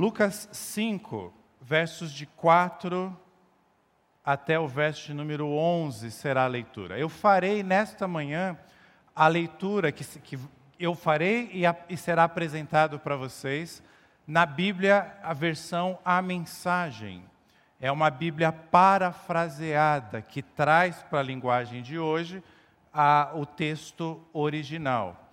Lucas 5, versos de 4 até o verso de número 11 será a leitura. Eu farei nesta manhã a leitura que, que eu farei e, a, e será apresentado para vocês na Bíblia a versão A Mensagem. É uma Bíblia parafraseada que traz para a linguagem de hoje a, o texto original.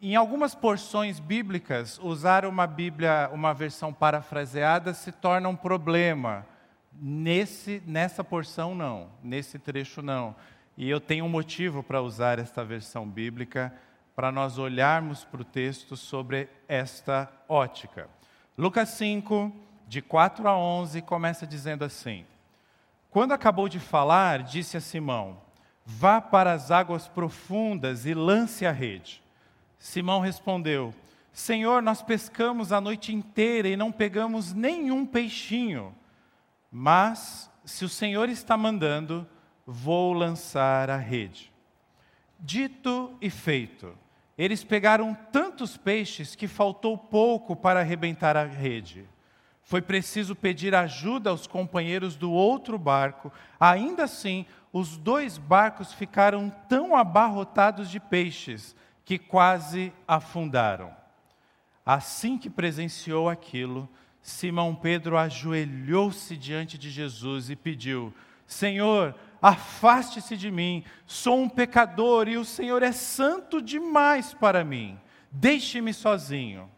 Em algumas porções bíblicas, usar uma Bíblia, uma versão parafraseada se torna um problema. Nesse, nessa porção não, nesse trecho não. E eu tenho um motivo para usar esta versão bíblica para nós olharmos para o texto sobre esta ótica. Lucas 5, de 4 a 11, começa dizendo assim: Quando acabou de falar, disse a Simão: Vá para as águas profundas e lance a rede. Simão respondeu: Senhor, nós pescamos a noite inteira e não pegamos nenhum peixinho. Mas, se o Senhor está mandando, vou lançar a rede. Dito e feito, eles pegaram tantos peixes que faltou pouco para arrebentar a rede. Foi preciso pedir ajuda aos companheiros do outro barco. Ainda assim, os dois barcos ficaram tão abarrotados de peixes que quase afundaram. Assim que presenciou aquilo, Simão Pedro ajoelhou-se diante de Jesus e pediu: Senhor, afaste-se de mim, sou um pecador e o Senhor é santo demais para mim. Deixe-me sozinho.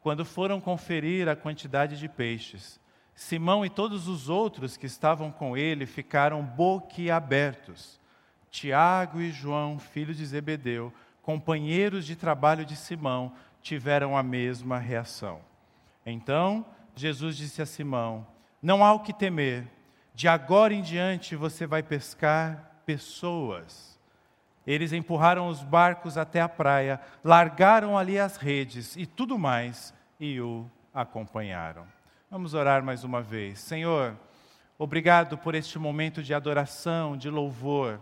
Quando foram conferir a quantidade de peixes, Simão e todos os outros que estavam com ele ficaram boquiabertos. Tiago e João, filhos de Zebedeu, companheiros de trabalho de Simão tiveram a mesma reação. Então, Jesus disse a Simão: Não há o que temer, de agora em diante você vai pescar pessoas. Eles empurraram os barcos até a praia, largaram ali as redes e tudo mais e o acompanharam. Vamos orar mais uma vez. Senhor, obrigado por este momento de adoração, de louvor.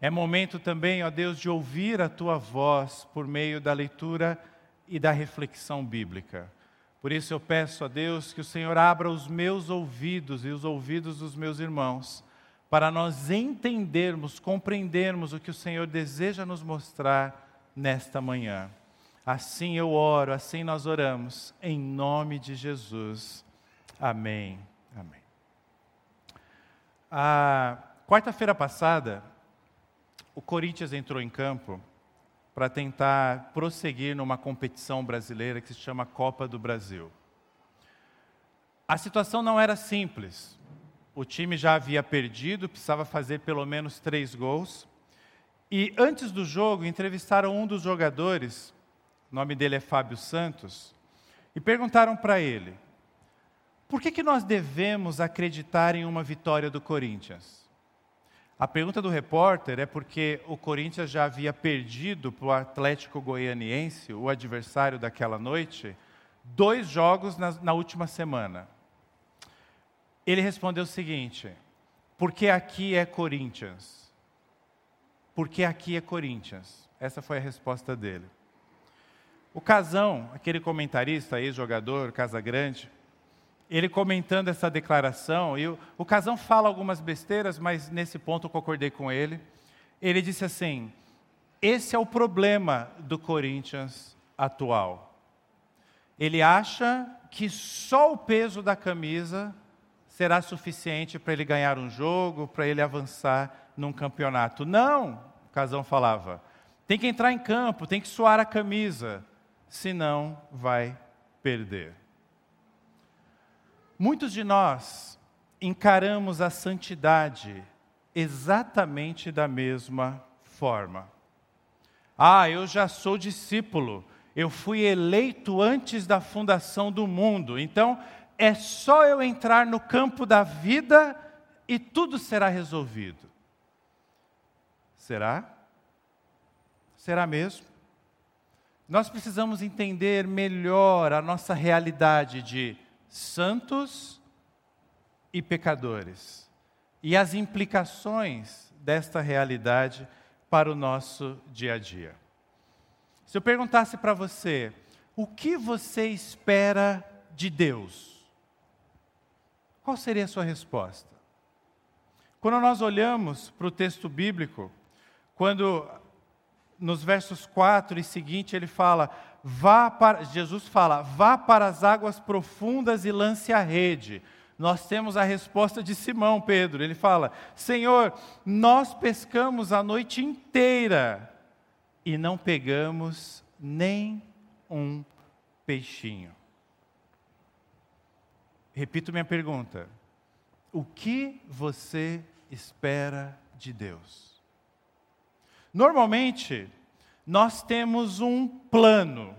É momento também, ó Deus, de ouvir a tua voz por meio da leitura e da reflexão bíblica. Por isso eu peço a Deus que o Senhor abra os meus ouvidos e os ouvidos dos meus irmãos, para nós entendermos, compreendermos o que o Senhor deseja nos mostrar nesta manhã. Assim eu oro, assim nós oramos, em nome de Jesus. Amém. Amém. A quarta-feira passada, o Corinthians entrou em campo para tentar prosseguir numa competição brasileira que se chama Copa do Brasil. A situação não era simples. O time já havia perdido, precisava fazer pelo menos três gols. E antes do jogo, entrevistaram um dos jogadores, o nome dele é Fábio Santos, e perguntaram para ele: por que, que nós devemos acreditar em uma vitória do Corinthians? A pergunta do repórter é porque o Corinthians já havia perdido para o Atlético Goianiense, o adversário daquela noite, dois jogos na, na última semana. Ele respondeu o seguinte: porque aqui é Corinthians. Porque aqui é Corinthians. Essa foi a resposta dele. O Casão, aquele comentarista, ex-jogador, Casa Grande, ele comentando essa declaração, e o, o Casão fala algumas besteiras, mas nesse ponto eu concordei com ele. Ele disse assim: esse é o problema do Corinthians atual. Ele acha que só o peso da camisa será suficiente para ele ganhar um jogo, para ele avançar num campeonato. Não, o Casão falava. Tem que entrar em campo, tem que suar a camisa, senão vai perder. Muitos de nós encaramos a santidade exatamente da mesma forma. Ah, eu já sou discípulo, eu fui eleito antes da fundação do mundo, então é só eu entrar no campo da vida e tudo será resolvido. Será? Será mesmo? Nós precisamos entender melhor a nossa realidade de santos e pecadores, e as implicações desta realidade para o nosso dia a dia. Se eu perguntasse para você, o que você espera de Deus? Qual seria a sua resposta? Quando nós olhamos para o texto bíblico, quando nos versos 4 e seguinte ele fala: vá para Jesus fala: vá para as águas profundas e lance a rede. Nós temos a resposta de Simão Pedro. Ele fala: Senhor, nós pescamos a noite inteira e não pegamos nem um peixinho. Repito minha pergunta: o que você espera de Deus? Normalmente, nós temos um plano.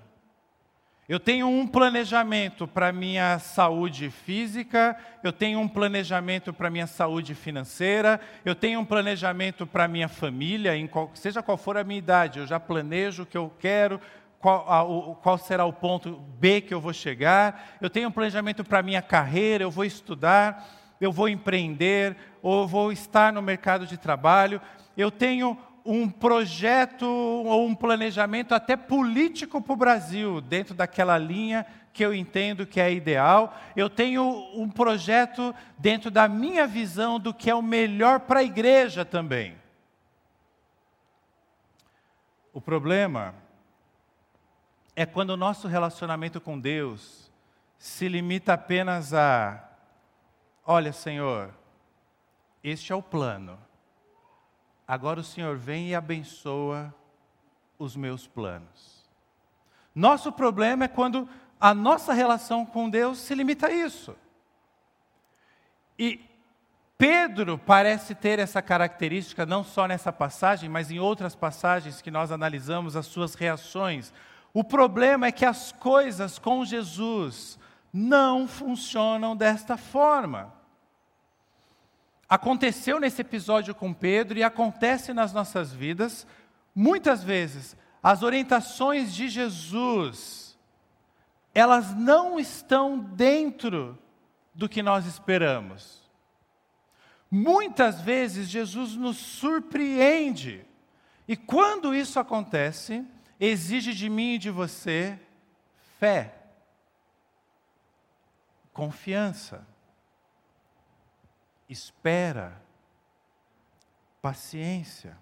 Eu tenho um planejamento para minha saúde física, eu tenho um planejamento para minha saúde financeira, eu tenho um planejamento para minha família, qual, seja qual for a minha idade, eu já planejo o que eu quero, qual, a, o, qual será o ponto B que eu vou chegar, eu tenho um planejamento para minha carreira, eu vou estudar, eu vou empreender, ou vou estar no mercado de trabalho, eu tenho um projeto ou um planejamento até político para o Brasil, dentro daquela linha que eu entendo que é ideal. Eu tenho um projeto dentro da minha visão do que é o melhor para a igreja também. O problema é quando o nosso relacionamento com Deus se limita apenas a: olha, Senhor, este é o plano agora o Senhor vem e abençoa os meus planos. Nosso problema é quando a nossa relação com Deus se limita a isso. E Pedro parece ter essa característica não só nessa passagem, mas em outras passagens que nós analisamos as suas reações. O problema é que as coisas com Jesus não funcionam desta forma. Aconteceu nesse episódio com Pedro e acontece nas nossas vidas. Muitas vezes, as orientações de Jesus, elas não estão dentro do que nós esperamos. Muitas vezes, Jesus nos surpreende. E quando isso acontece, exige de mim e de você fé, confiança espera, paciência.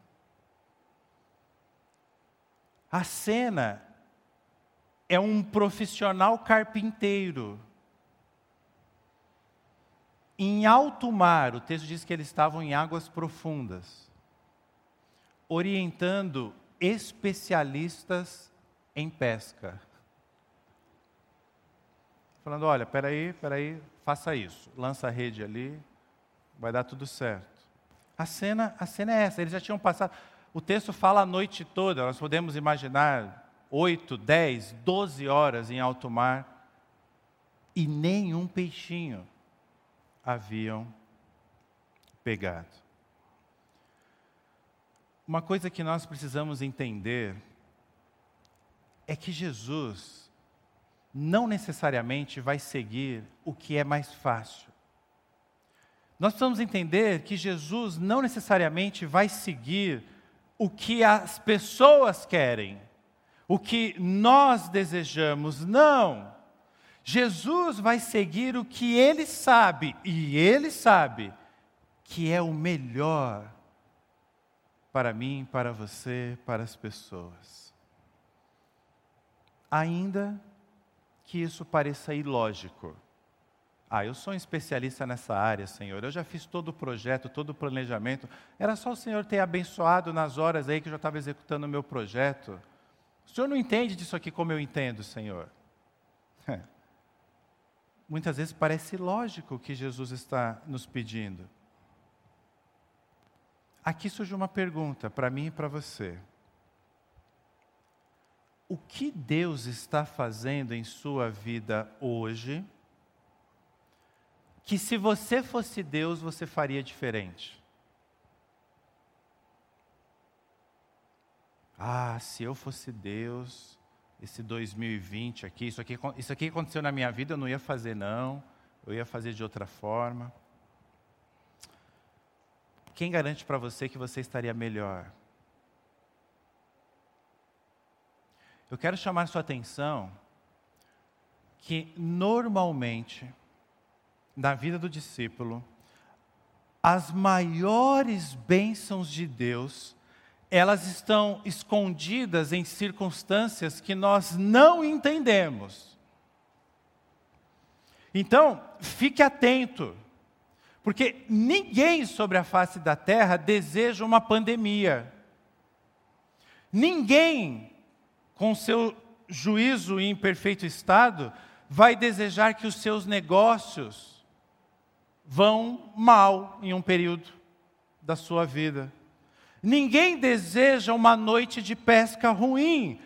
A cena é um profissional carpinteiro. Em alto mar, o texto diz que eles estavam em águas profundas, orientando especialistas em pesca. Falando: olha, peraí, peraí, faça isso, lança a rede ali, vai dar tudo certo. A cena, a cena é essa, eles já tinham passado. O texto fala a noite toda, nós podemos imaginar oito, dez, doze horas em alto mar e nenhum peixinho haviam pegado. Uma coisa que nós precisamos entender é que Jesus não necessariamente vai seguir o que é mais fácil. Nós precisamos entender que Jesus não necessariamente vai seguir o que as pessoas querem, o que nós desejamos, não. Jesus vai seguir o que ele sabe, e ele sabe que é o melhor para mim, para você, para as pessoas. Ainda que isso pareça ilógico. Ah, eu sou um especialista nessa área, Senhor. Eu já fiz todo o projeto, todo o planejamento. Era só o Senhor ter abençoado nas horas aí que eu já estava executando o meu projeto. O Senhor não entende disso aqui como eu entendo, Senhor. Muitas vezes parece lógico o que Jesus está nos pedindo. Aqui surge uma pergunta para mim e para você. O que Deus está fazendo em sua vida hoje? Que se você fosse Deus, você faria diferente? Ah, se eu fosse Deus, esse 2020 aqui, isso aqui, isso aqui aconteceu na minha vida, eu não ia fazer não, eu ia fazer de outra forma. Quem garante para você que você estaria melhor? Eu quero chamar sua atenção que normalmente, na vida do discípulo, as maiores bênçãos de Deus, elas estão escondidas em circunstâncias que nós não entendemos. Então, fique atento, porque ninguém sobre a face da terra deseja uma pandemia. Ninguém, com seu juízo em perfeito estado, vai desejar que os seus negócios vão mal em um período da sua vida. Ninguém deseja uma noite de pesca ruim,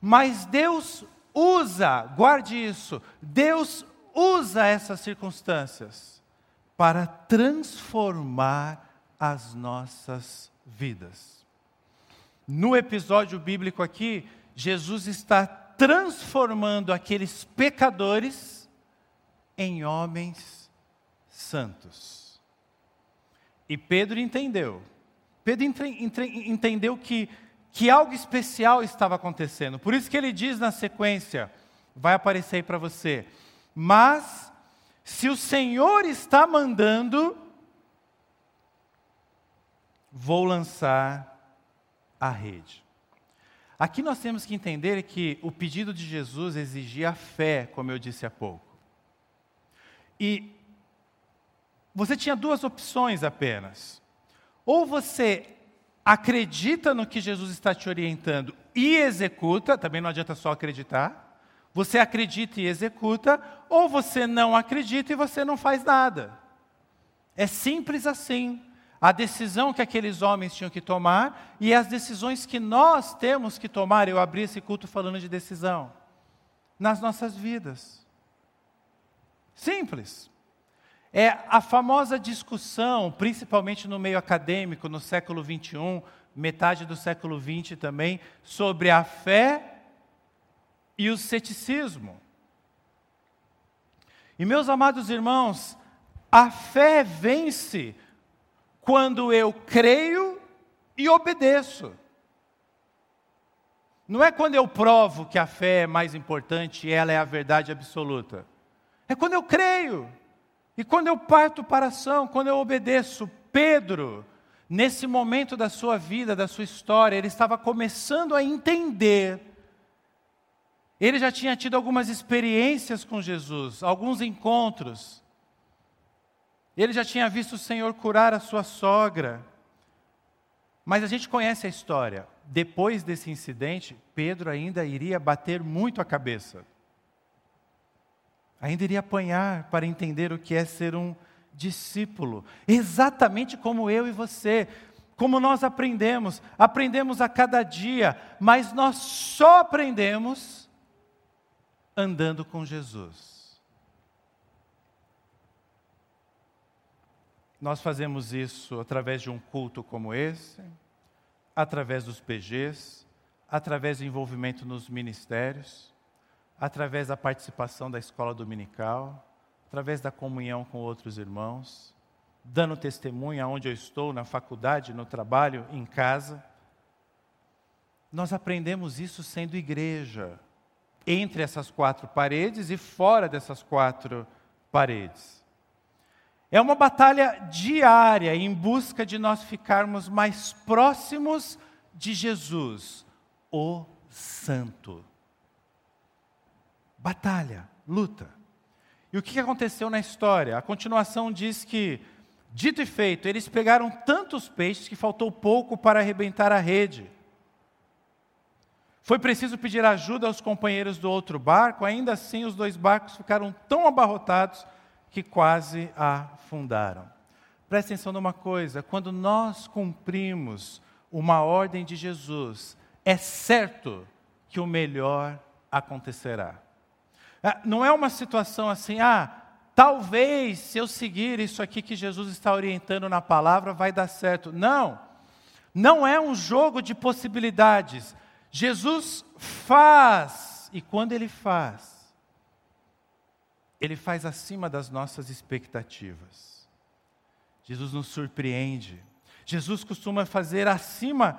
mas Deus usa, guarde isso, Deus usa essas circunstâncias para transformar as nossas vidas. No episódio bíblico aqui, Jesus está transformando aqueles pecadores em homens santos. E Pedro entendeu. Pedro entre, entre, entendeu que, que algo especial estava acontecendo. Por isso que ele diz na sequência, vai aparecer aí para você. Mas, se o Senhor está mandando, vou lançar a rede. Aqui nós temos que entender que o pedido de Jesus exigia fé, como eu disse há pouco. E você tinha duas opções apenas. Ou você acredita no que Jesus está te orientando e executa, também não adianta só acreditar. Você acredita e executa, ou você não acredita e você não faz nada. É simples assim. A decisão que aqueles homens tinham que tomar e as decisões que nós temos que tomar. Eu abri esse culto falando de decisão. Nas nossas vidas. Simples. É a famosa discussão, principalmente no meio acadêmico, no século XXI, metade do século XX também, sobre a fé e o ceticismo. E meus amados irmãos, a fé vence quando eu creio e obedeço. Não é quando eu provo que a fé é mais importante e ela é a verdade absoluta. É quando eu creio. E quando eu parto para a ação, quando eu obedeço, Pedro, nesse momento da sua vida, da sua história, ele estava começando a entender. Ele já tinha tido algumas experiências com Jesus, alguns encontros. Ele já tinha visto o Senhor curar a sua sogra. Mas a gente conhece a história. Depois desse incidente, Pedro ainda iria bater muito a cabeça ainda iria apanhar para entender o que é ser um discípulo, exatamente como eu e você. Como nós aprendemos, aprendemos a cada dia, mas nós só aprendemos andando com Jesus. Nós fazemos isso através de um culto como esse, através dos PGs, através do envolvimento nos ministérios através da participação da escola dominical, através da comunhão com outros irmãos, dando testemunho aonde eu estou, na faculdade, no trabalho, em casa. Nós aprendemos isso sendo igreja, entre essas quatro paredes e fora dessas quatro paredes. É uma batalha diária em busca de nós ficarmos mais próximos de Jesus, o Santo batalha, luta. E o que aconteceu na história? A continuação diz que, dito e feito, eles pegaram tantos peixes que faltou pouco para arrebentar a rede. Foi preciso pedir ajuda aos companheiros do outro barco, ainda assim os dois barcos ficaram tão abarrotados que quase afundaram. Preste atenção numa coisa: quando nós cumprimos uma ordem de Jesus, é certo que o melhor acontecerá. Ah, não é uma situação assim, ah, talvez se eu seguir isso aqui que Jesus está orientando na palavra vai dar certo. Não, não é um jogo de possibilidades. Jesus faz, e quando ele faz, ele faz acima das nossas expectativas. Jesus nos surpreende. Jesus costuma fazer acima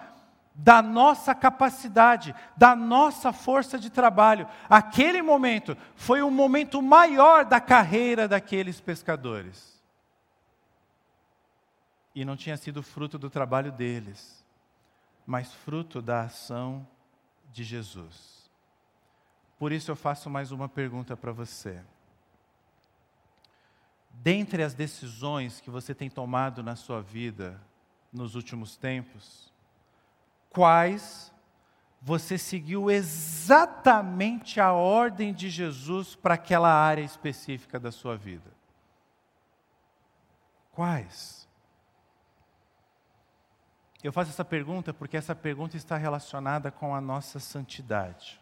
da nossa capacidade, da nossa força de trabalho. Aquele momento foi o momento maior da carreira daqueles pescadores. E não tinha sido fruto do trabalho deles, mas fruto da ação de Jesus. Por isso eu faço mais uma pergunta para você. Dentre as decisões que você tem tomado na sua vida nos últimos tempos, quais você seguiu exatamente a ordem de Jesus para aquela área específica da sua vida? Quais? Eu faço essa pergunta porque essa pergunta está relacionada com a nossa santidade.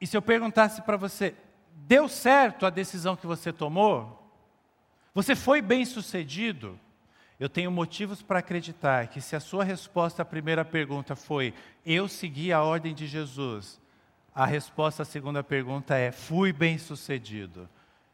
E se eu perguntasse para você, deu certo a decisão que você tomou? Você foi bem sucedido? Eu tenho motivos para acreditar que se a sua resposta à primeira pergunta foi eu segui a ordem de Jesus, a resposta à segunda pergunta é fui bem sucedido.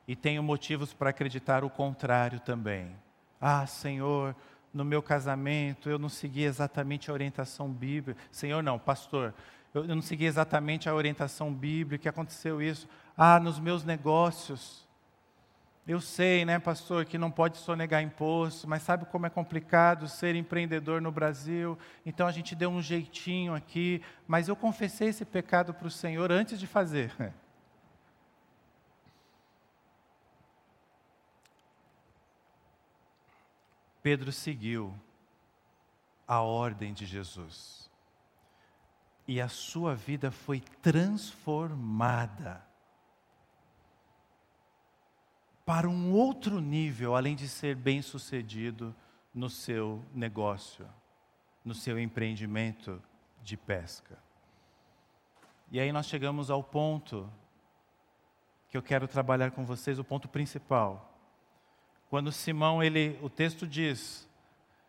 E tenho motivos para acreditar o contrário também. Ah, Senhor, no meu casamento eu não segui exatamente a orientação bíblica. Senhor, não, pastor, eu não segui exatamente a orientação bíblica, aconteceu isso. Ah, nos meus negócios eu sei, né, pastor, que não pode sonegar imposto, mas sabe como é complicado ser empreendedor no Brasil? Então a gente deu um jeitinho aqui, mas eu confessei esse pecado para o Senhor antes de fazer. Pedro seguiu a ordem de Jesus. E a sua vida foi transformada para um outro nível, além de ser bem-sucedido no seu negócio, no seu empreendimento de pesca. E aí nós chegamos ao ponto que eu quero trabalhar com vocês, o ponto principal. Quando Simão, ele, o texto diz,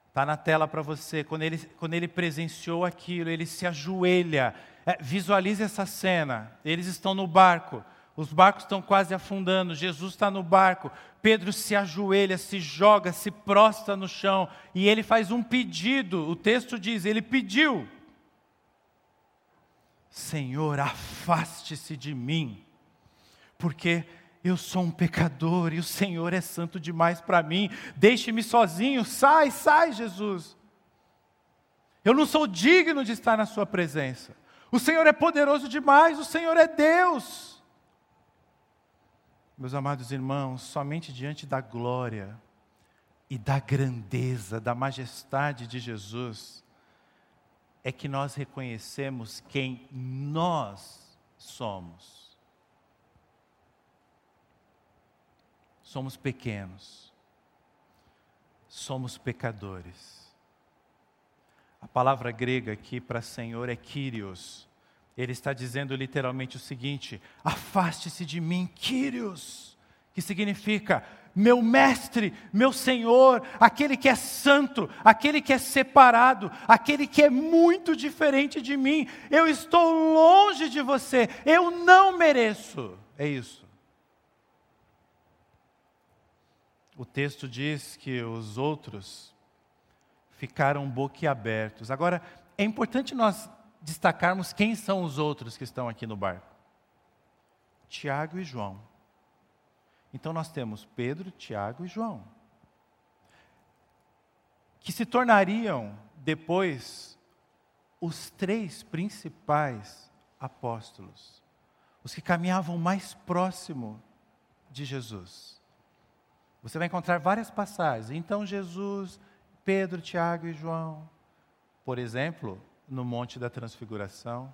está na tela para você, quando ele, quando ele presenciou aquilo, ele se ajoelha, é, visualize essa cena, eles estão no barco, os barcos estão quase afundando, Jesus está no barco, Pedro se ajoelha, se joga, se prostra no chão e ele faz um pedido. O texto diz: ele pediu, Senhor, afaste-se de mim, porque eu sou um pecador e o Senhor é santo demais para mim, deixe-me sozinho, sai, sai, Jesus. Eu não sou digno de estar na Sua presença. O Senhor é poderoso demais, o Senhor é Deus. Meus amados irmãos, somente diante da glória e da grandeza, da majestade de Jesus, é que nós reconhecemos quem nós somos. Somos pequenos, somos pecadores. A palavra grega aqui para Senhor é Kyrios, ele está dizendo literalmente o seguinte: afaste-se de mim, Quírios, que significa meu mestre, meu senhor, aquele que é santo, aquele que é separado, aquele que é muito diferente de mim. Eu estou longe de você, eu não mereço. É isso. O texto diz que os outros ficaram boquiabertos. Agora, é importante nós destacarmos quem são os outros que estão aqui no barco: Tiago e João. Então nós temos Pedro, Tiago e João, que se tornariam depois os três principais apóstolos, os que caminhavam mais próximo de Jesus. Você vai encontrar várias passagens. Então Jesus, Pedro, Tiago e João. Por exemplo, no Monte da Transfiguração.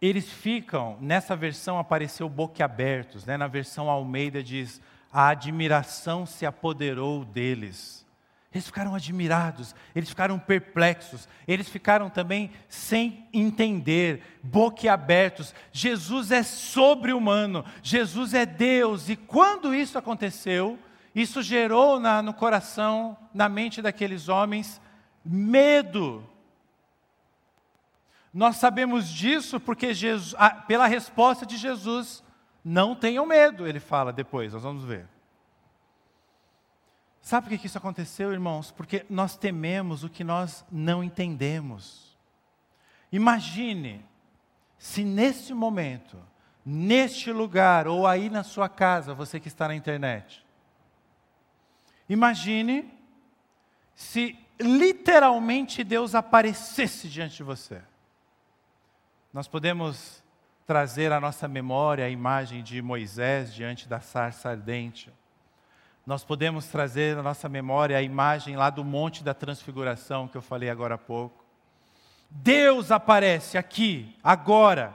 Eles ficam, nessa versão apareceu boquiabertos, né? na versão Almeida diz: a admiração se apoderou deles. Eles ficaram admirados, eles ficaram perplexos, eles ficaram também sem entender, boquiabertos. Jesus é sobre-humano, Jesus é Deus, e quando isso aconteceu, isso gerou na, no coração, na mente daqueles homens, medo. Nós sabemos disso porque Jesus, pela resposta de Jesus, não tenham medo, ele fala depois, nós vamos ver. Sabe por que isso aconteceu, irmãos? Porque nós tememos o que nós não entendemos. Imagine se neste momento, neste lugar, ou aí na sua casa, você que está na internet, imagine se literalmente Deus aparecesse diante de você. Nós podemos trazer à nossa memória a imagem de Moisés diante da sarça ardente. Nós podemos trazer à nossa memória a imagem lá do Monte da Transfiguração que eu falei agora há pouco. Deus aparece aqui, agora.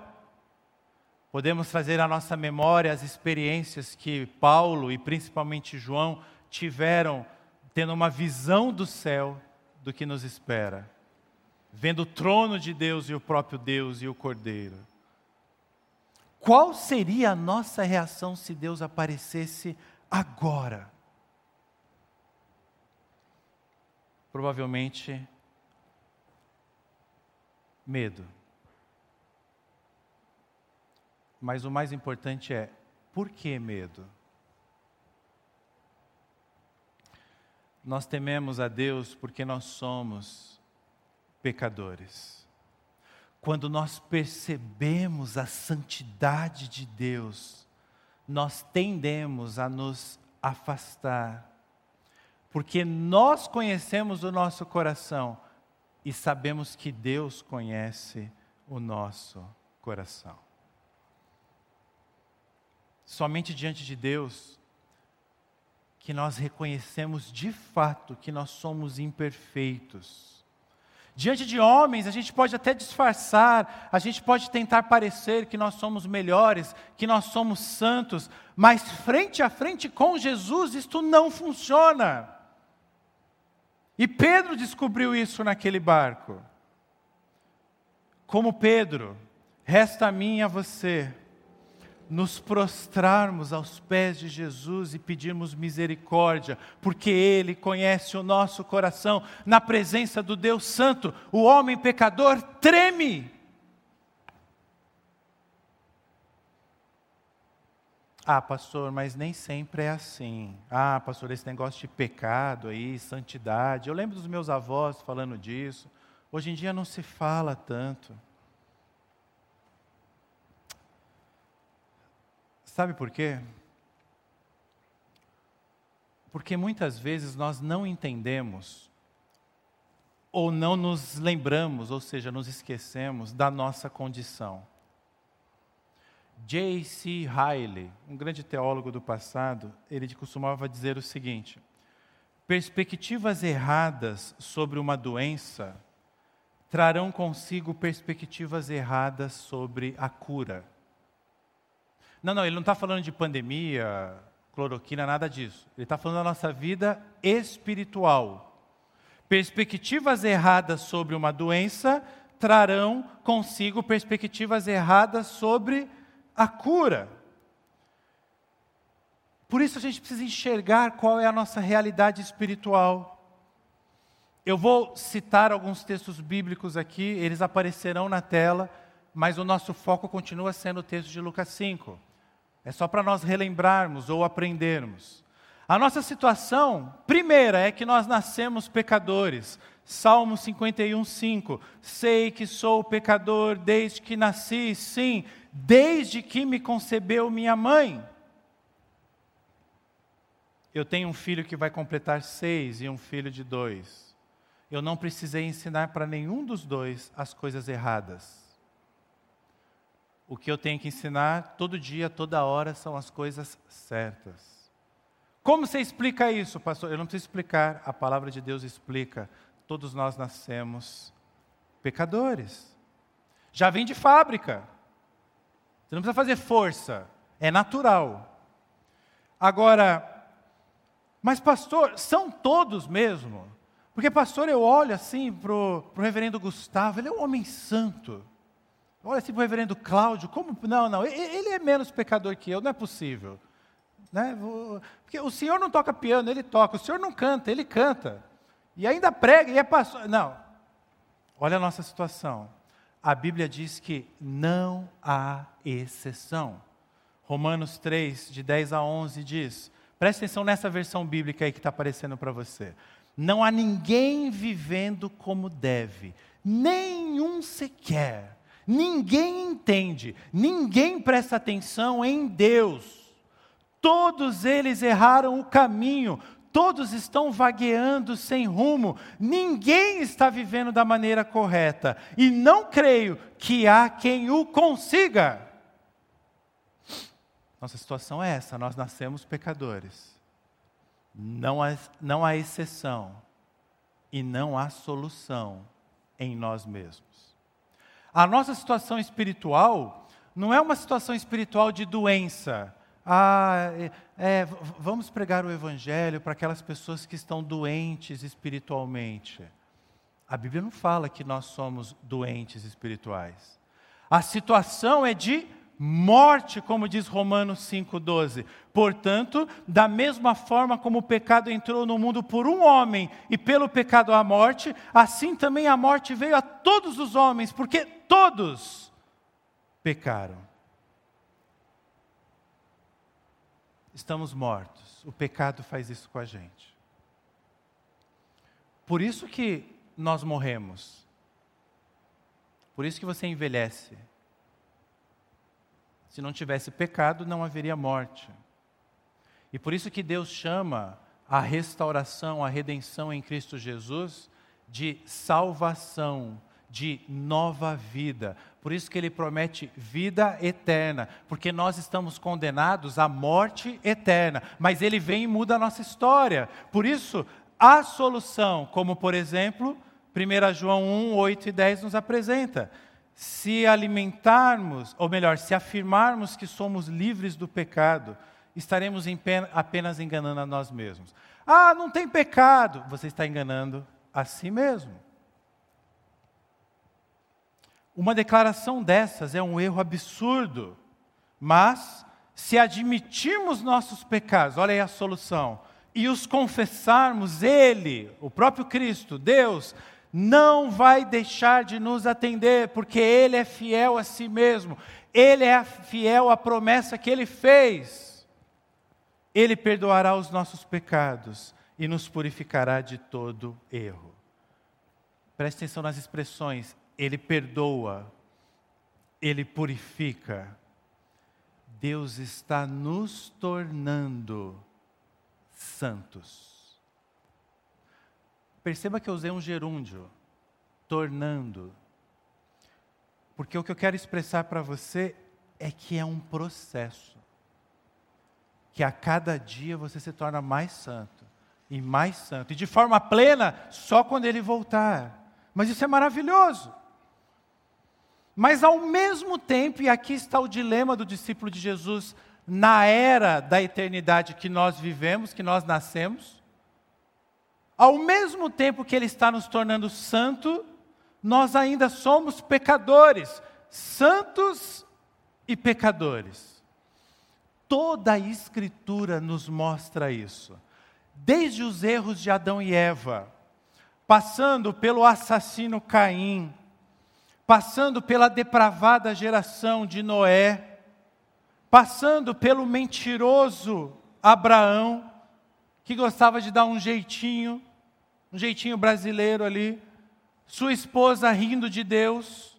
Podemos trazer à nossa memória as experiências que Paulo e principalmente João tiveram tendo uma visão do céu do que nos espera, vendo o trono de Deus e o próprio Deus e o Cordeiro. Qual seria a nossa reação se Deus aparecesse agora? Provavelmente medo. Mas o mais importante é, por que medo? Nós tememos a Deus porque nós somos pecadores. Quando nós percebemos a santidade de Deus, nós tendemos a nos afastar, porque nós conhecemos o nosso coração e sabemos que Deus conhece o nosso coração. Somente diante de Deus que nós reconhecemos de fato que nós somos imperfeitos. Diante de homens, a gente pode até disfarçar, a gente pode tentar parecer que nós somos melhores, que nós somos santos, mas frente a frente com Jesus, isto não funciona. E Pedro descobriu isso naquele barco. Como Pedro, resta a mim e a você nos prostrarmos aos pés de Jesus e pedirmos misericórdia, porque Ele conhece o nosso coração. Na presença do Deus Santo, o homem pecador treme. Ah, pastor, mas nem sempre é assim. Ah, pastor, esse negócio de pecado aí, santidade. Eu lembro dos meus avós falando disso. Hoje em dia não se fala tanto. Sabe por quê? Porque muitas vezes nós não entendemos ou não nos lembramos, ou seja, nos esquecemos da nossa condição. J.C. Riley, um grande teólogo do passado, ele costumava dizer o seguinte: perspectivas erradas sobre uma doença trarão consigo perspectivas erradas sobre a cura. Não, não, ele não está falando de pandemia, cloroquina, nada disso. Ele está falando da nossa vida espiritual. Perspectivas erradas sobre uma doença trarão consigo perspectivas erradas sobre a cura. Por isso a gente precisa enxergar qual é a nossa realidade espiritual. Eu vou citar alguns textos bíblicos aqui, eles aparecerão na tela, mas o nosso foco continua sendo o texto de Lucas 5. É só para nós relembrarmos ou aprendermos. A nossa situação, primeira, é que nós nascemos pecadores. Salmo 51, 5. Sei que sou pecador desde que nasci, sim, desde que me concebeu minha mãe. Eu tenho um filho que vai completar seis e um filho de dois. Eu não precisei ensinar para nenhum dos dois as coisas erradas. O que eu tenho que ensinar todo dia, toda hora, são as coisas certas. Como você explica isso, pastor? Eu não preciso explicar, a palavra de Deus explica. Todos nós nascemos pecadores. Já vem de fábrica. Você não precisa fazer força, é natural. Agora, mas pastor, são todos mesmo? Porque, pastor, eu olho assim para o reverendo Gustavo, ele é um homem santo. Olha o reverendo Cláudio, como. Não, não, ele é menos pecador que eu, não é possível. Né? Porque o senhor não toca piano, ele toca. O senhor não canta, ele canta. E ainda prega e é pastor. Não. Olha a nossa situação. A Bíblia diz que não há exceção. Romanos 3, de 10 a 11 diz: Presta atenção nessa versão bíblica aí que está aparecendo para você. Não há ninguém vivendo como deve, nenhum sequer. Ninguém entende, ninguém presta atenção em Deus. Todos eles erraram o caminho, todos estão vagueando sem rumo, ninguém está vivendo da maneira correta, e não creio que há quem o consiga. Nossa situação é essa, nós nascemos pecadores, não há, não há exceção, e não há solução em nós mesmos. A nossa situação espiritual não é uma situação espiritual de doença, ah, é, é, vamos pregar o Evangelho para aquelas pessoas que estão doentes espiritualmente. A Bíblia não fala que nós somos doentes espirituais. A situação é de morte, como diz Romanos 5,12. Portanto, da mesma forma como o pecado entrou no mundo por um homem e pelo pecado a morte, assim também a morte veio a todos os homens, porque todos pecaram. estamos mortos. O pecado faz isso com a gente. Por isso que nós morremos. Por isso que você envelhece. Se não tivesse pecado, não haveria morte. E por isso que Deus chama a restauração, a redenção em Cristo Jesus de salvação, de nova vida. Por isso que ele promete vida eterna, porque nós estamos condenados à morte eterna, mas ele vem e muda a nossa história. Por isso, a solução, como por exemplo, 1 João 1, 8 e 10 nos apresenta. Se alimentarmos, ou melhor, se afirmarmos que somos livres do pecado, estaremos apenas enganando a nós mesmos. Ah, não tem pecado. Você está enganando a si mesmo. Uma declaração dessas é um erro absurdo, mas se admitirmos nossos pecados, olha aí a solução, e os confessarmos, Ele, o próprio Cristo, Deus, não vai deixar de nos atender, porque Ele é fiel a si mesmo, Ele é fiel à promessa que Ele fez. Ele perdoará os nossos pecados e nos purificará de todo erro. Preste atenção nas expressões, ele perdoa, Ele purifica. Deus está nos tornando santos. Perceba que eu usei um gerúndio, tornando. Porque o que eu quero expressar para você é que é um processo. Que a cada dia você se torna mais santo e mais santo. E de forma plena, só quando ele voltar. Mas isso é maravilhoso. Mas ao mesmo tempo, e aqui está o dilema do discípulo de Jesus na era da eternidade que nós vivemos, que nós nascemos, ao mesmo tempo que ele está nos tornando santo, nós ainda somos pecadores, santos e pecadores. Toda a Escritura nos mostra isso, desde os erros de Adão e Eva, passando pelo assassino Caim, passando pela depravada geração de Noé, passando pelo mentiroso Abraão, que gostava de dar um jeitinho, um jeitinho brasileiro ali, sua esposa rindo de Deus,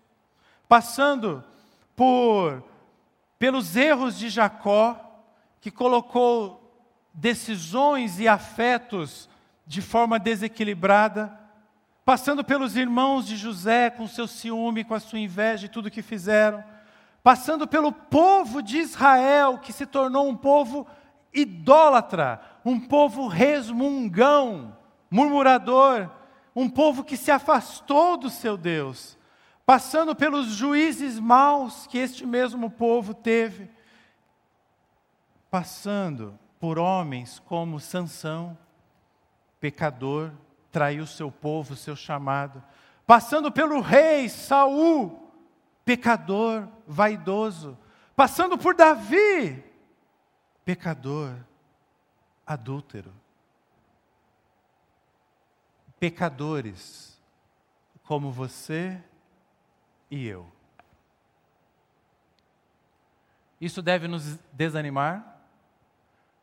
passando por pelos erros de Jacó, que colocou decisões e afetos de forma desequilibrada, passando pelos irmãos de José com seu ciúme, com a sua inveja e tudo que fizeram, passando pelo povo de Israel que se tornou um povo idólatra, um povo resmungão, murmurador, um povo que se afastou do seu Deus, passando pelos juízes maus que este mesmo povo teve, passando por homens como Sansão, pecador, traiu seu povo, seu chamado, passando pelo rei Saul, pecador, vaidoso, passando por Davi, pecador, adúltero. Pecadores como você e eu. Isso deve nos desanimar?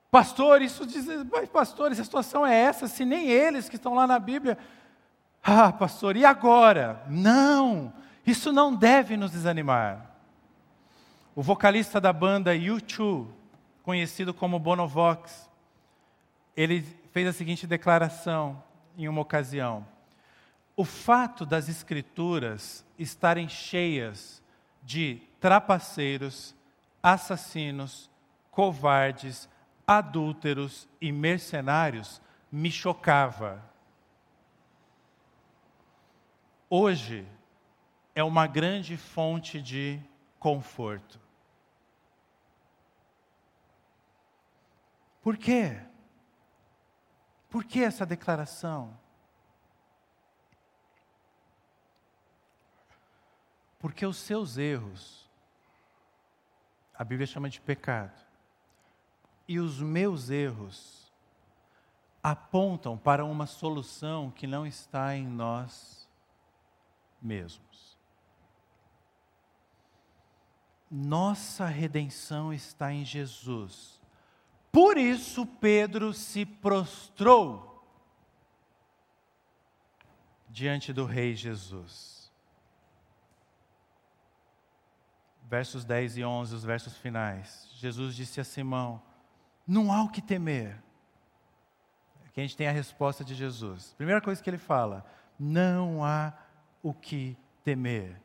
Pastor, isso diz, pastor, essa situação é essa, se nem eles que estão lá na Bíblia. Ah, pastor, e agora? Não, isso não deve nos desanimar. O vocalista da banda U2, conhecido como Bonovox, ele fez a seguinte declaração em uma ocasião: O fato das escrituras estarem cheias de trapaceiros, assassinos, covardes, adúlteros e mercenários me chocava. Hoje é uma grande fonte de conforto. Por quê? Por que essa declaração? Porque os seus erros, a Bíblia chama de pecado, e os meus erros apontam para uma solução que não está em nós mesmos. Nossa redenção está em Jesus. Por isso Pedro se prostrou diante do Rei Jesus. Versos 10 e 11, os versos finais. Jesus disse a Simão: não há o que temer. Aqui a gente tem a resposta de Jesus. Primeira coisa que ele fala: não há o que temer.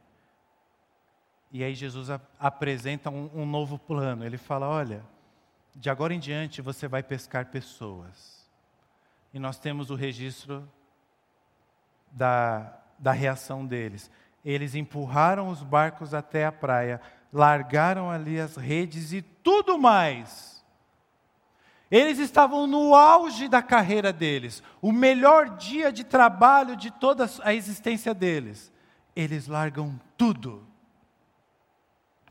E aí Jesus apresenta um, um novo plano. Ele fala: olha, de agora em diante você vai pescar pessoas. E nós temos o registro da, da reação deles. Eles empurraram os barcos até a praia, largaram ali as redes e tudo mais eles estavam no auge da carreira deles, o melhor dia de trabalho de toda a existência deles. Eles largam tudo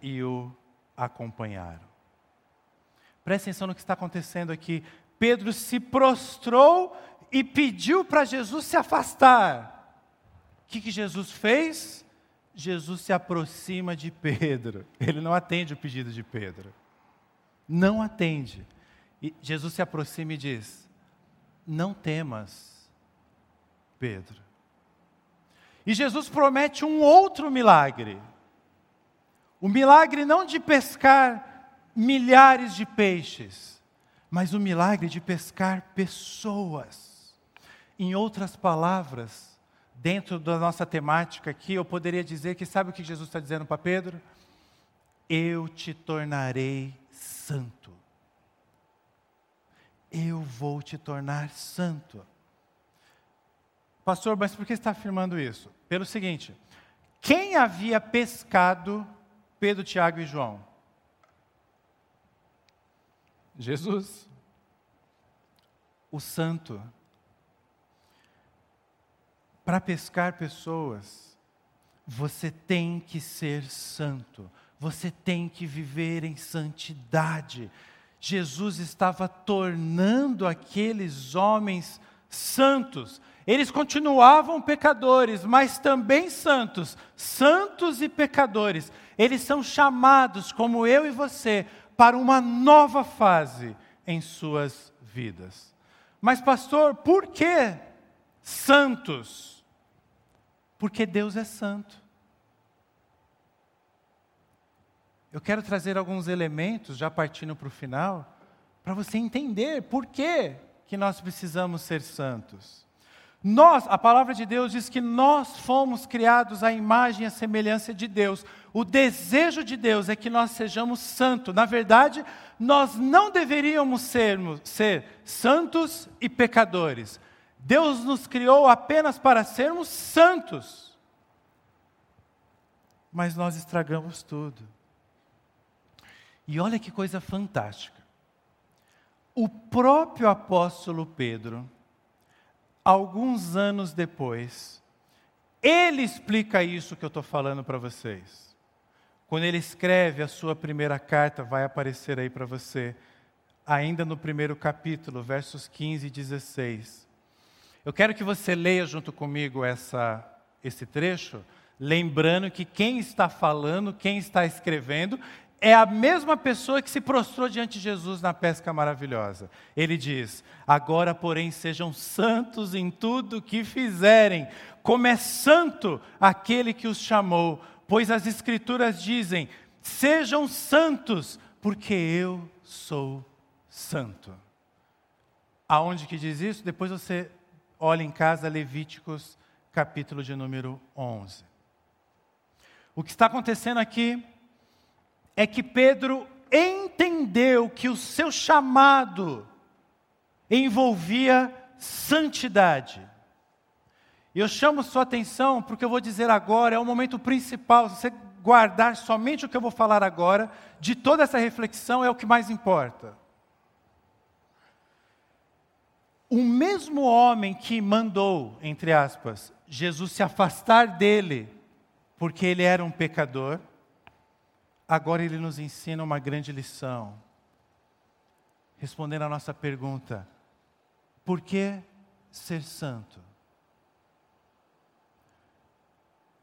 e o acompanharam. Presta atenção no que está acontecendo aqui. Pedro se prostrou e pediu para Jesus se afastar. O que, que Jesus fez? Jesus se aproxima de Pedro. Ele não atende o pedido de Pedro. Não atende. E Jesus se aproxima e diz: Não temas, Pedro. E Jesus promete um outro milagre. O milagre não de pescar milhares de peixes, mas o milagre de pescar pessoas. Em outras palavras, dentro da nossa temática aqui, eu poderia dizer que sabe o que Jesus está dizendo para Pedro? Eu te tornarei santo eu vou te tornar santo. Pastor, mas por que está afirmando isso? Pelo seguinte: quem havia pescado Pedro, Tiago e João? Jesus, o Santo. Para pescar pessoas, você tem que ser santo, você tem que viver em santidade. Jesus estava tornando aqueles homens santos. Eles continuavam pecadores, mas também santos, santos e pecadores. Eles são chamados, como eu e você, para uma nova fase em suas vidas. Mas, pastor, por que santos? Porque Deus é santo. eu quero trazer alguns elementos, já partindo para o final, para você entender por que, que nós precisamos ser santos. Nós, a palavra de Deus diz que nós fomos criados à imagem e à semelhança de Deus. O desejo de Deus é que nós sejamos santos. Na verdade, nós não deveríamos sermos, ser santos e pecadores. Deus nos criou apenas para sermos santos. Mas nós estragamos tudo. E olha que coisa fantástica. O próprio apóstolo Pedro, alguns anos depois, ele explica isso que eu estou falando para vocês. Quando ele escreve a sua primeira carta, vai aparecer aí para você, ainda no primeiro capítulo, versos 15 e 16. Eu quero que você leia junto comigo essa, esse trecho, lembrando que quem está falando, quem está escrevendo, é a mesma pessoa que se prostrou diante de Jesus na pesca maravilhosa. Ele diz: Agora, porém, sejam santos em tudo que fizerem, como é santo aquele que os chamou, pois as Escrituras dizem: Sejam santos, porque eu sou santo. Aonde que diz isso? Depois você olha em casa Levíticos, capítulo de número 11. O que está acontecendo aqui é que Pedro entendeu que o seu chamado envolvia santidade. E eu chamo sua atenção porque eu vou dizer agora, é o momento principal. Se você guardar somente o que eu vou falar agora, de toda essa reflexão é o que mais importa. O mesmo homem que mandou, entre aspas, Jesus se afastar dele, porque ele era um pecador, agora ele nos ensina uma grande lição. Respondendo a nossa pergunta: por que ser santo?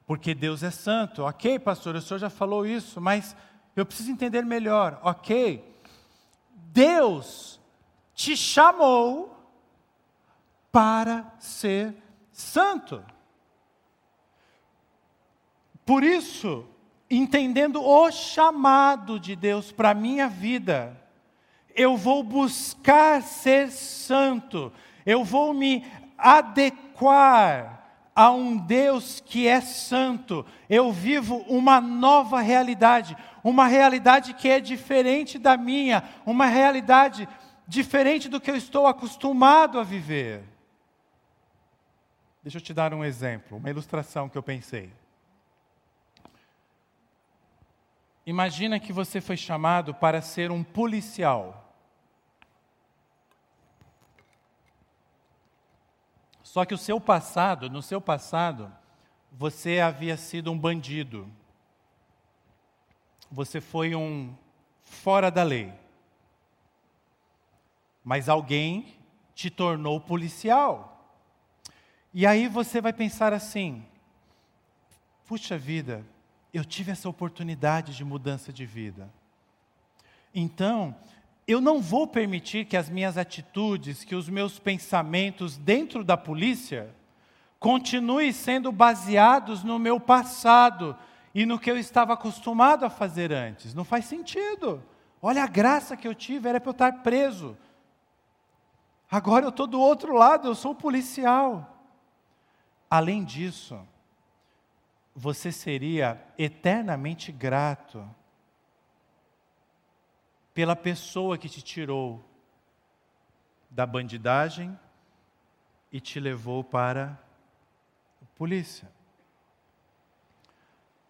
Porque Deus é santo. Ok, pastor, o senhor já falou isso, mas eu preciso entender melhor. Ok, Deus te chamou para ser santo. Por isso, entendendo o chamado de Deus para a minha vida, eu vou buscar ser santo, eu vou me adequar a um Deus que é santo, eu vivo uma nova realidade, uma realidade que é diferente da minha, uma realidade diferente do que eu estou acostumado a viver. Deixa eu te dar um exemplo, uma ilustração que eu pensei. Imagina que você foi chamado para ser um policial. Só que o seu passado, no seu passado, você havia sido um bandido. Você foi um fora da lei. Mas alguém te tornou policial. E aí você vai pensar assim: puxa vida, eu tive essa oportunidade de mudança de vida. Então, eu não vou permitir que as minhas atitudes, que os meus pensamentos dentro da polícia continuem sendo baseados no meu passado e no que eu estava acostumado a fazer antes. Não faz sentido. Olha a graça que eu tive, era para eu estar preso. Agora eu estou do outro lado, eu sou policial. Além disso, você seria eternamente grato pela pessoa que te tirou da bandidagem e te levou para a polícia.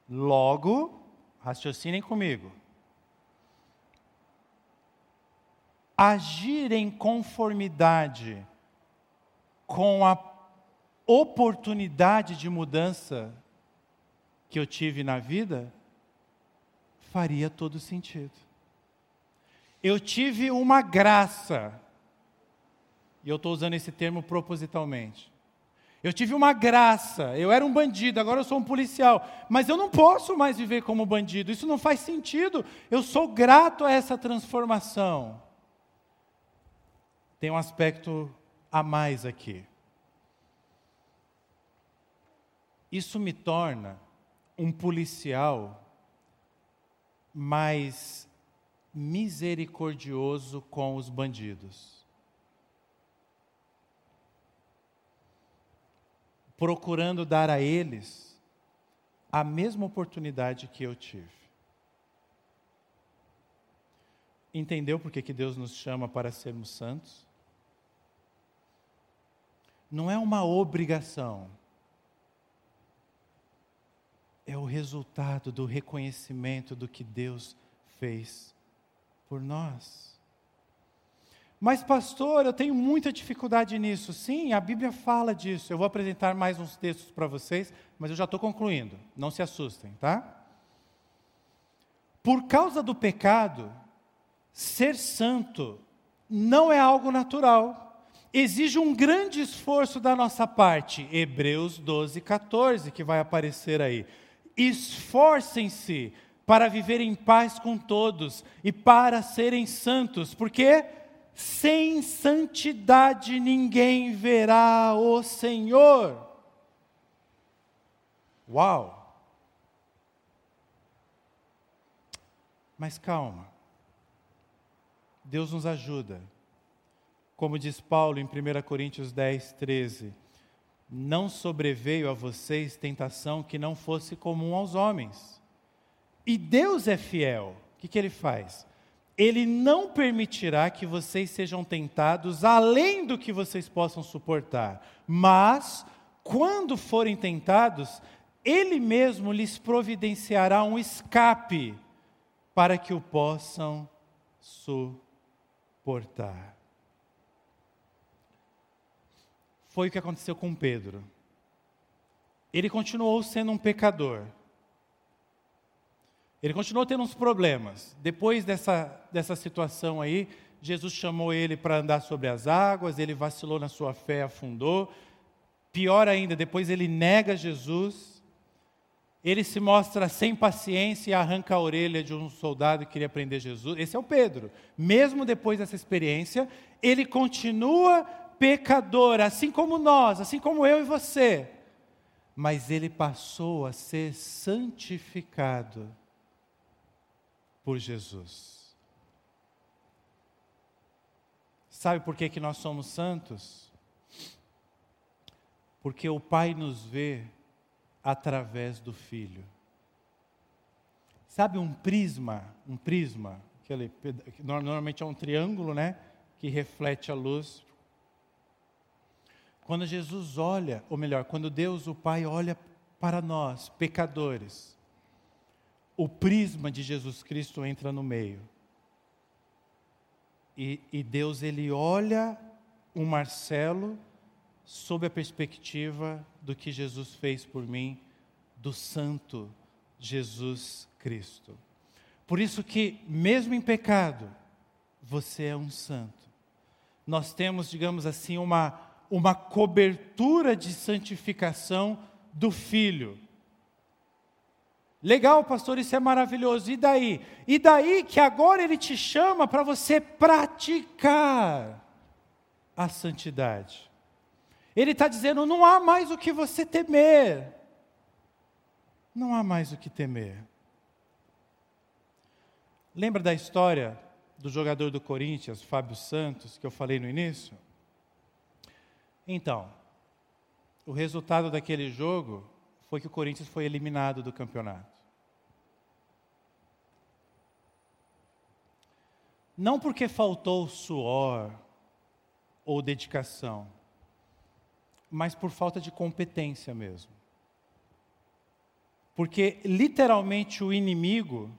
Logo, raciocinem comigo. Agir em conformidade com a oportunidade de mudança que eu tive na vida, faria todo sentido. Eu tive uma graça, e eu estou usando esse termo propositalmente. Eu tive uma graça, eu era um bandido, agora eu sou um policial, mas eu não posso mais viver como bandido, isso não faz sentido. Eu sou grato a essa transformação. Tem um aspecto a mais aqui. Isso me torna um policial mais misericordioso com os bandidos. Procurando dar a eles a mesma oportunidade que eu tive. Entendeu por que, Deus nos chama para sermos santos? Não é uma obrigação é o resultado do reconhecimento do que Deus fez por nós. Mas, pastor, eu tenho muita dificuldade nisso. Sim, a Bíblia fala disso. Eu vou apresentar mais uns textos para vocês, mas eu já estou concluindo. Não se assustem, tá? Por causa do pecado, ser santo não é algo natural. Exige um grande esforço da nossa parte. Hebreus 12, 14, que vai aparecer aí esforcem-se para viver em paz com todos e para serem santos, porque sem santidade ninguém verá o Senhor. Uau! Mas calma. Deus nos ajuda. Como diz Paulo em 1 Coríntios 10, 13: Não sobreveio a vocês tentação que não fosse comum aos homens. E Deus é fiel. O que, que ele faz? Ele não permitirá que vocês sejam tentados além do que vocês possam suportar. Mas, quando forem tentados, Ele mesmo lhes providenciará um escape para que o possam suportar. Foi o que aconteceu com Pedro. Ele continuou sendo um pecador. Ele continuou tendo uns problemas. Depois dessa, dessa situação aí, Jesus chamou ele para andar sobre as águas, ele vacilou na sua fé, afundou. Pior ainda, depois ele nega Jesus ele se mostra sem paciência e arranca a orelha de um soldado que queria prender Jesus. Esse é o Pedro. Mesmo depois dessa experiência, ele continua pecador, assim como nós, assim como eu e você. Mas ele passou a ser santificado por Jesus. Sabe por que, que nós somos santos? Porque o Pai nos vê através do Filho. Sabe um prisma, um prisma, aquele, normalmente é um triângulo, né, que reflete a luz. Quando Jesus olha, ou melhor, quando Deus o Pai olha para nós, pecadores, o prisma de Jesus Cristo entra no meio. E, e Deus ele olha o Marcelo sob a perspectiva do que Jesus fez por mim, do santo Jesus Cristo. Por isso que, mesmo em pecado, você é um santo. Nós temos, digamos assim, uma, uma cobertura de santificação do Filho. Legal, pastor, isso é maravilhoso. E daí? E daí que agora ele te chama para você praticar a santidade. Ele está dizendo: não há mais o que você temer. Não há mais o que temer. Lembra da história do jogador do Corinthians, Fábio Santos, que eu falei no início? Então, o resultado daquele jogo foi que o Corinthians foi eliminado do campeonato. Não porque faltou suor ou dedicação, mas por falta de competência mesmo. Porque literalmente o inimigo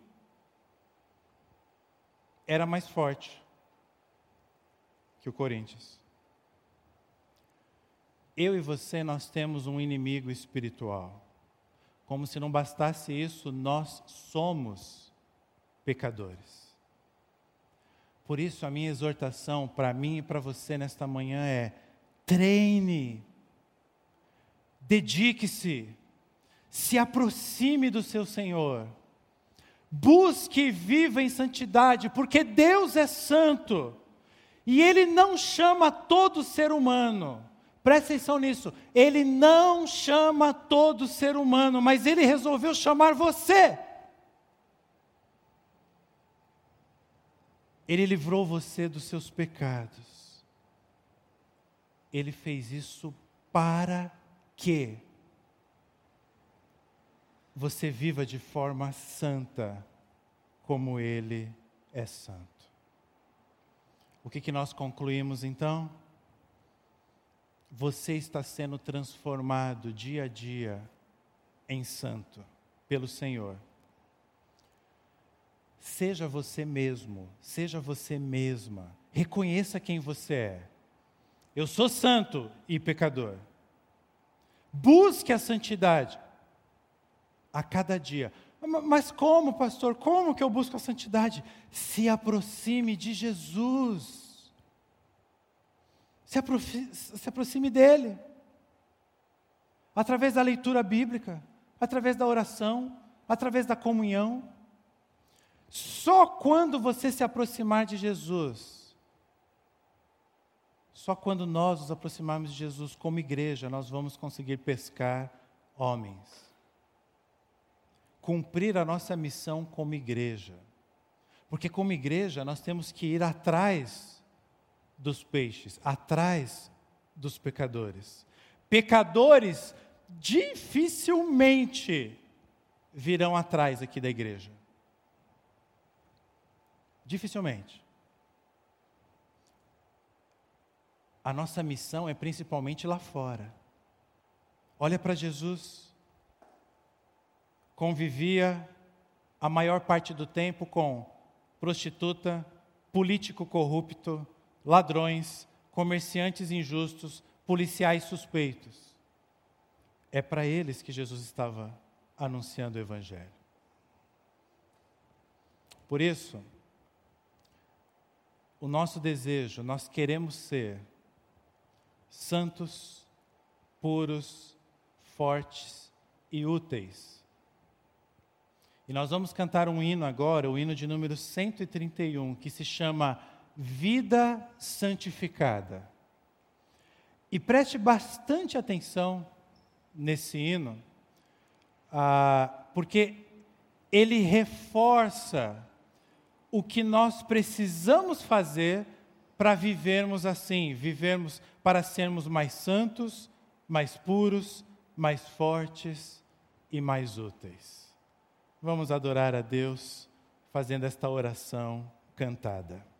era mais forte que o Corinthians. Eu e você, nós temos um inimigo espiritual. Como se não bastasse isso, nós somos pecadores. Por isso, a minha exortação para mim e para você nesta manhã é: treine dedique-se, se aproxime do seu Senhor, busque e viva em santidade, porque Deus é santo e Ele não chama todo ser humano. Presta atenção nisso. Ele não chama todo ser humano, mas ele resolveu chamar você. Ele livrou você dos seus pecados. Ele fez isso para que você viva de forma santa, como Ele é santo. O que, que nós concluímos então? Você está sendo transformado dia a dia em santo pelo Senhor. Seja você mesmo, seja você mesma, reconheça quem você é. Eu sou santo e pecador. Busque a santidade a cada dia. Mas como, pastor? Como que eu busco a santidade? Se aproxime de Jesus. Se, aproxime, se aproxime dele. Através da leitura bíblica, através da oração, através da comunhão. Só quando você se aproximar de Jesus, só quando nós nos aproximarmos de Jesus como igreja, nós vamos conseguir pescar homens. Cumprir a nossa missão como igreja. Porque, como igreja, nós temos que ir atrás dos peixes, atrás dos pecadores. Pecadores dificilmente virão atrás aqui da igreja. Dificilmente. A nossa missão é principalmente lá fora. Olha para Jesus. Convivia a maior parte do tempo com prostituta, político corrupto, ladrões, comerciantes injustos, policiais suspeitos. É para eles que Jesus estava anunciando o Evangelho. Por isso, o nosso desejo, nós queremos ser santos, puros, fortes e úteis. E nós vamos cantar um hino agora, o hino de número 131, que se chama Vida Santificada. E preste bastante atenção nesse hino, ah, porque ele reforça o que nós precisamos fazer para vivermos assim, vivermos para sermos mais santos, mais puros, mais fortes e mais úteis. Vamos adorar a Deus fazendo esta oração cantada.